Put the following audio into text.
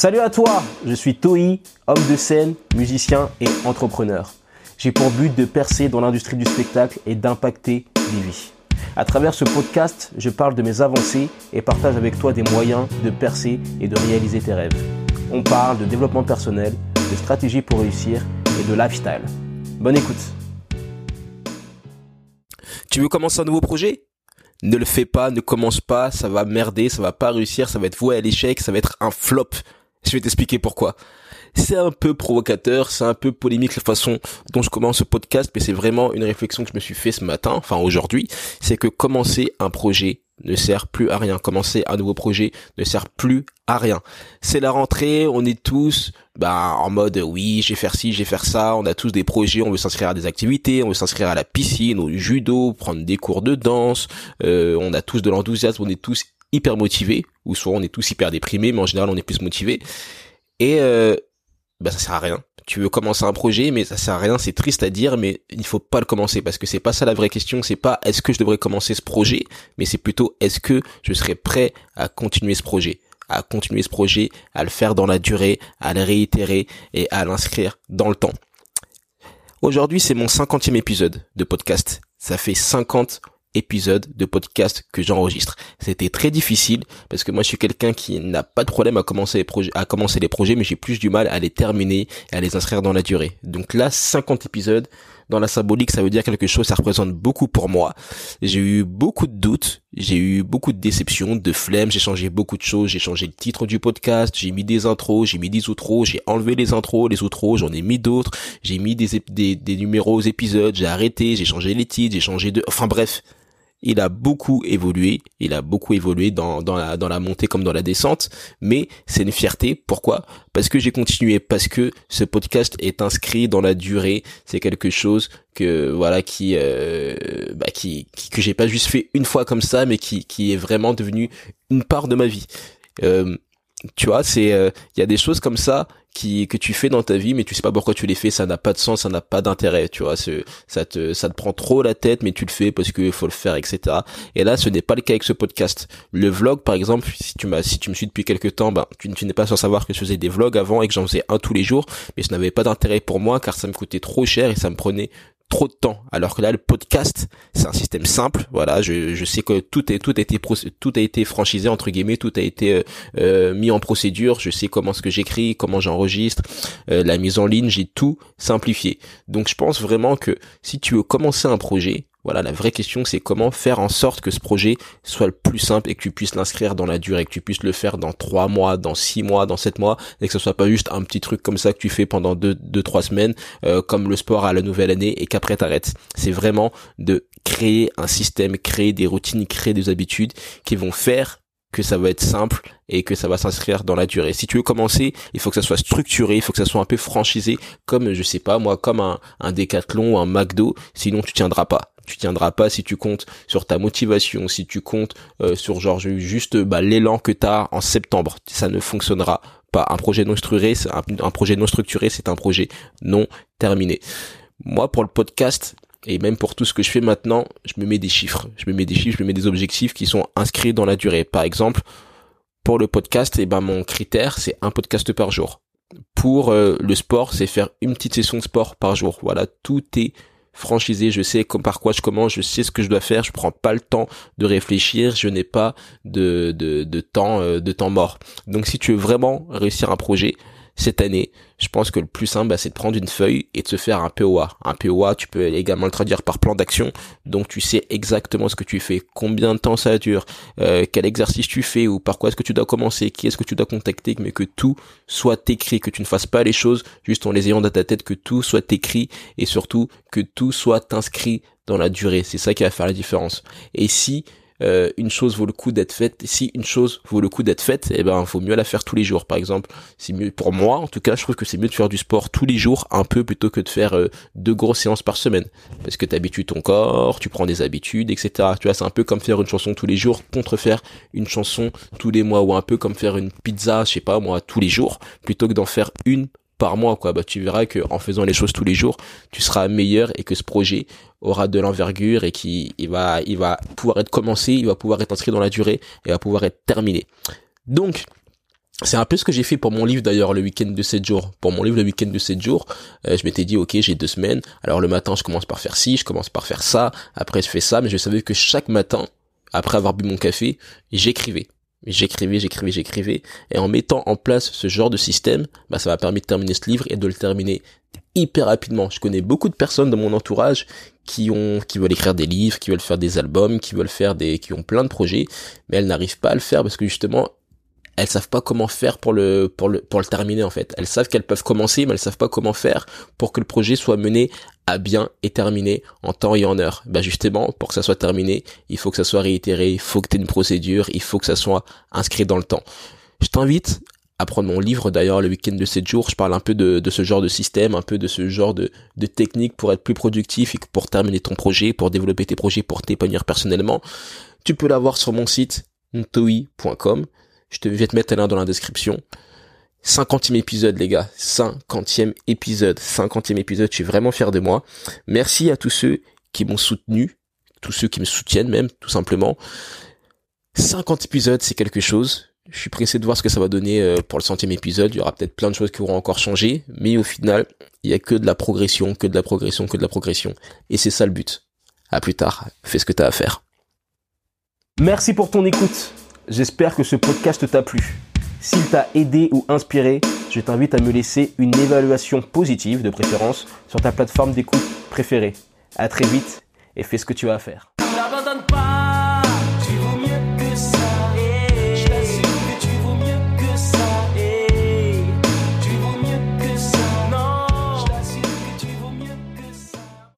Salut à toi, je suis Toi, homme de scène, musicien et entrepreneur. J'ai pour but de percer dans l'industrie du spectacle et d'impacter des vies. À travers ce podcast, je parle de mes avancées et partage avec toi des moyens de percer et de réaliser tes rêves. On parle de développement personnel, de stratégie pour réussir et de lifestyle. Bonne écoute. Tu veux commencer un nouveau projet? Ne le fais pas, ne commence pas, ça va merder, ça va pas réussir, ça va être voué à l'échec, ça va être un flop. Je vais t'expliquer pourquoi. C'est un peu provocateur, c'est un peu polémique la façon dont je commence ce podcast, mais c'est vraiment une réflexion que je me suis fait ce matin, enfin aujourd'hui, c'est que commencer un projet ne sert plus à rien. Commencer un nouveau projet ne sert plus à rien. C'est la rentrée, on est tous bah en mode oui, j'ai faire ci, j'ai faire ça, on a tous des projets, on veut s'inscrire à des activités, on veut s'inscrire à la piscine, au judo, prendre des cours de danse, euh, on a tous de l'enthousiasme, on est tous hyper motivés, ou soit on est tous hyper déprimés, mais en général on est plus motivés. Et euh, bah ça sert à rien. Tu veux commencer un projet, mais ça sert à rien. C'est triste à dire, mais il faut pas le commencer parce que c'est pas ça la vraie question. C'est pas est-ce que je devrais commencer ce projet, mais c'est plutôt est-ce que je serais prêt à continuer ce projet à continuer ce projet, à le faire dans la durée, à le réitérer et à l'inscrire dans le temps. Aujourd'hui, c'est mon cinquantième épisode de podcast. Ça fait 50 épisode de podcast que j'enregistre. C'était très difficile parce que moi je suis quelqu'un qui n'a pas de problème à commencer les projets, à commencer les projets, mais j'ai plus du mal à les terminer et à les inscrire dans la durée. Donc là, 50 épisodes dans la symbolique, ça veut dire quelque chose, ça représente beaucoup pour moi. J'ai eu beaucoup de doutes, j'ai eu beaucoup de déceptions, de flemme, j'ai changé beaucoup de choses, j'ai changé le titre du podcast, j'ai mis des intros, j'ai mis des outros, j'ai enlevé les intros, les outros, j'en ai mis d'autres, j'ai mis des, des, des numéros aux épisodes, j'ai arrêté, j'ai changé les titres, j'ai changé de, enfin bref, il a beaucoup évolué, il a beaucoup évolué dans, dans, la, montée comme dans la descente, mais c'est une fierté. Pourquoi? Parce que j'ai continué, parce que ce podcast est inscrit dans la durée. C'est quelque chose que voilà qui, euh, bah, qui, qui, que j'ai pas juste fait une fois comme ça, mais qui, qui est vraiment devenu une part de ma vie. Euh, tu vois, c'est il euh, y a des choses comme ça qui que tu fais dans ta vie mais tu sais pas pourquoi tu les fais ça n'a pas de sens ça n'a pas d'intérêt tu vois ça te ça te prend trop la tête mais tu le fais parce que faut le faire etc et là ce n'est pas le cas avec ce podcast. Le vlog par exemple si tu m'as si tu me suis depuis quelques temps ben tu, n'es pas sans savoir que je faisais des vlogs avant et que j'en faisais un tous les jours mais ce n'avait pas d'intérêt pour moi car ça me coûtait trop cher et ça me prenait trop de temps. Alors que là, le podcast, c'est un système simple. Voilà, je, je sais que tout est tout a été tout a été franchisé entre guillemets, tout a été euh, euh, mis en procédure. Je sais comment ce que j'écris, comment j'enregistre, euh, la mise en ligne, j'ai tout simplifié. Donc, je pense vraiment que si tu veux commencer un projet, voilà, la vraie question, c'est comment faire en sorte que ce projet soit le plus simple et que tu puisses l'inscrire dans la durée, que tu puisses le faire dans trois mois, dans six mois, dans sept mois, et que ce soit pas juste un petit truc comme ça que tu fais pendant deux, deux trois semaines, euh, comme le sport à la nouvelle année, et qu'après t'arrêtes. C'est vraiment de créer un système, créer des routines, créer des habitudes qui vont faire que ça va être simple et que ça va s'inscrire dans la durée. Si tu veux commencer, il faut que ça soit structuré, il faut que ça soit un peu franchisé, comme je sais pas moi, comme un, un décathlon ou un McDo, sinon tu tiendras pas tu tiendras pas si tu comptes sur ta motivation, si tu comptes euh, sur genre juste bah, l'élan que tu as en septembre. Ça ne fonctionnera pas. Un, projet non structuré, c'est un projet non terminé. Moi, pour le podcast, et même pour tout ce que je fais maintenant, je me mets des chiffres. Je me mets des chiffres, je me mets des objectifs qui sont inscrits dans la durée. Par exemple, pour le podcast, et eh ben mon critère, c'est un podcast par jour. Pour euh, le sport, c'est faire une petite session de sport par jour. Voilà, tout est franchisé, je sais par quoi je commence, je sais ce que je dois faire, je prends pas le temps de réfléchir, je n'ai pas de, de, temps euh, de temps mort. Donc si tu veux vraiment réussir un projet, cette année, je pense que le plus simple, bah, c'est de prendre une feuille et de se faire un POA. Un POA, tu peux également le traduire par plan d'action. Donc tu sais exactement ce que tu fais, combien de temps ça dure, euh, quel exercice tu fais ou par quoi est-ce que tu dois commencer, qui est-ce que tu dois contacter, mais que tout soit écrit, que tu ne fasses pas les choses juste en les ayant dans ta tête, que tout soit écrit et surtout que tout soit inscrit dans la durée. C'est ça qui va faire la différence. Et si euh, une chose vaut le coup d'être faite. Si une chose vaut le coup d'être faite, eh ben, faut mieux la faire tous les jours. Par exemple, c'est mieux pour moi, en tout cas, je trouve que c'est mieux de faire du sport tous les jours, un peu plutôt que de faire euh, deux grosses séances par semaine, parce que t'habitues ton corps, tu prends des habitudes, etc. Tu vois, c'est un peu comme faire une chanson tous les jours contre faire une chanson tous les mois, ou un peu comme faire une pizza, je sais pas moi, tous les jours, plutôt que d'en faire une par mois quoi bah tu verras que en faisant les choses tous les jours tu seras meilleur et que ce projet aura de l'envergure et qui il va il va pouvoir être commencé il va pouvoir être inscrit dans la durée et va pouvoir être terminé donc c'est un peu ce que j'ai fait pour mon livre d'ailleurs le week-end de 7 jours. Pour mon livre le week-end de 7 jours, euh, je m'étais dit ok j'ai deux semaines. Alors le matin je commence par faire ci, je commence par faire ça, après je fais ça, mais je savais que chaque matin, après avoir bu mon café, j'écrivais. J'écrivais, j'écrivais, j'écrivais. Et en mettant en place ce genre de système, bah, ça m'a permis de terminer ce livre et de le terminer hyper rapidement. Je connais beaucoup de personnes dans mon entourage qui ont, qui veulent écrire des livres, qui veulent faire des albums, qui veulent faire des, qui ont plein de projets, mais elles n'arrivent pas à le faire parce que justement, elles savent pas comment faire pour le terminer en fait. Elles savent qu'elles peuvent commencer, mais elles savent pas comment faire pour que le projet soit mené à bien et terminé en temps et en heure. Bah justement, pour que ça soit terminé, il faut que ça soit réitéré, il faut que tu aies une procédure, il faut que ça soit inscrit dans le temps. Je t'invite à prendre mon livre d'ailleurs le week-end de 7 jours. Je parle un peu de, de, ce genre de système, un peu de ce genre de, de technique pour être plus productif et pour terminer ton projet, pour développer tes projets, pour t'épanouir personnellement. Tu peux l'avoir sur mon site ntoi.com. Je te vais te mettre un lien dans la description. 50e épisode les gars, 50e épisode, 50e épisode, je suis vraiment fier de moi. Merci à tous ceux qui m'ont soutenu, tous ceux qui me soutiennent même, tout simplement. 50 épisodes, c'est quelque chose. Je suis pressé de voir ce que ça va donner euh, pour le centième épisode. Il y aura peut-être plein de choses qui auront encore changé, mais au final, il y a que de la progression, que de la progression, que de la progression. Et c'est ça le but. À plus tard. Fais ce que tu as à faire. Merci pour ton écoute. J'espère que ce podcast t'a plu. S'il t'a aidé ou inspiré, je t'invite à me laisser une évaluation positive de préférence sur ta plateforme d'écoute préférée. À très vite et fais ce que tu as à faire.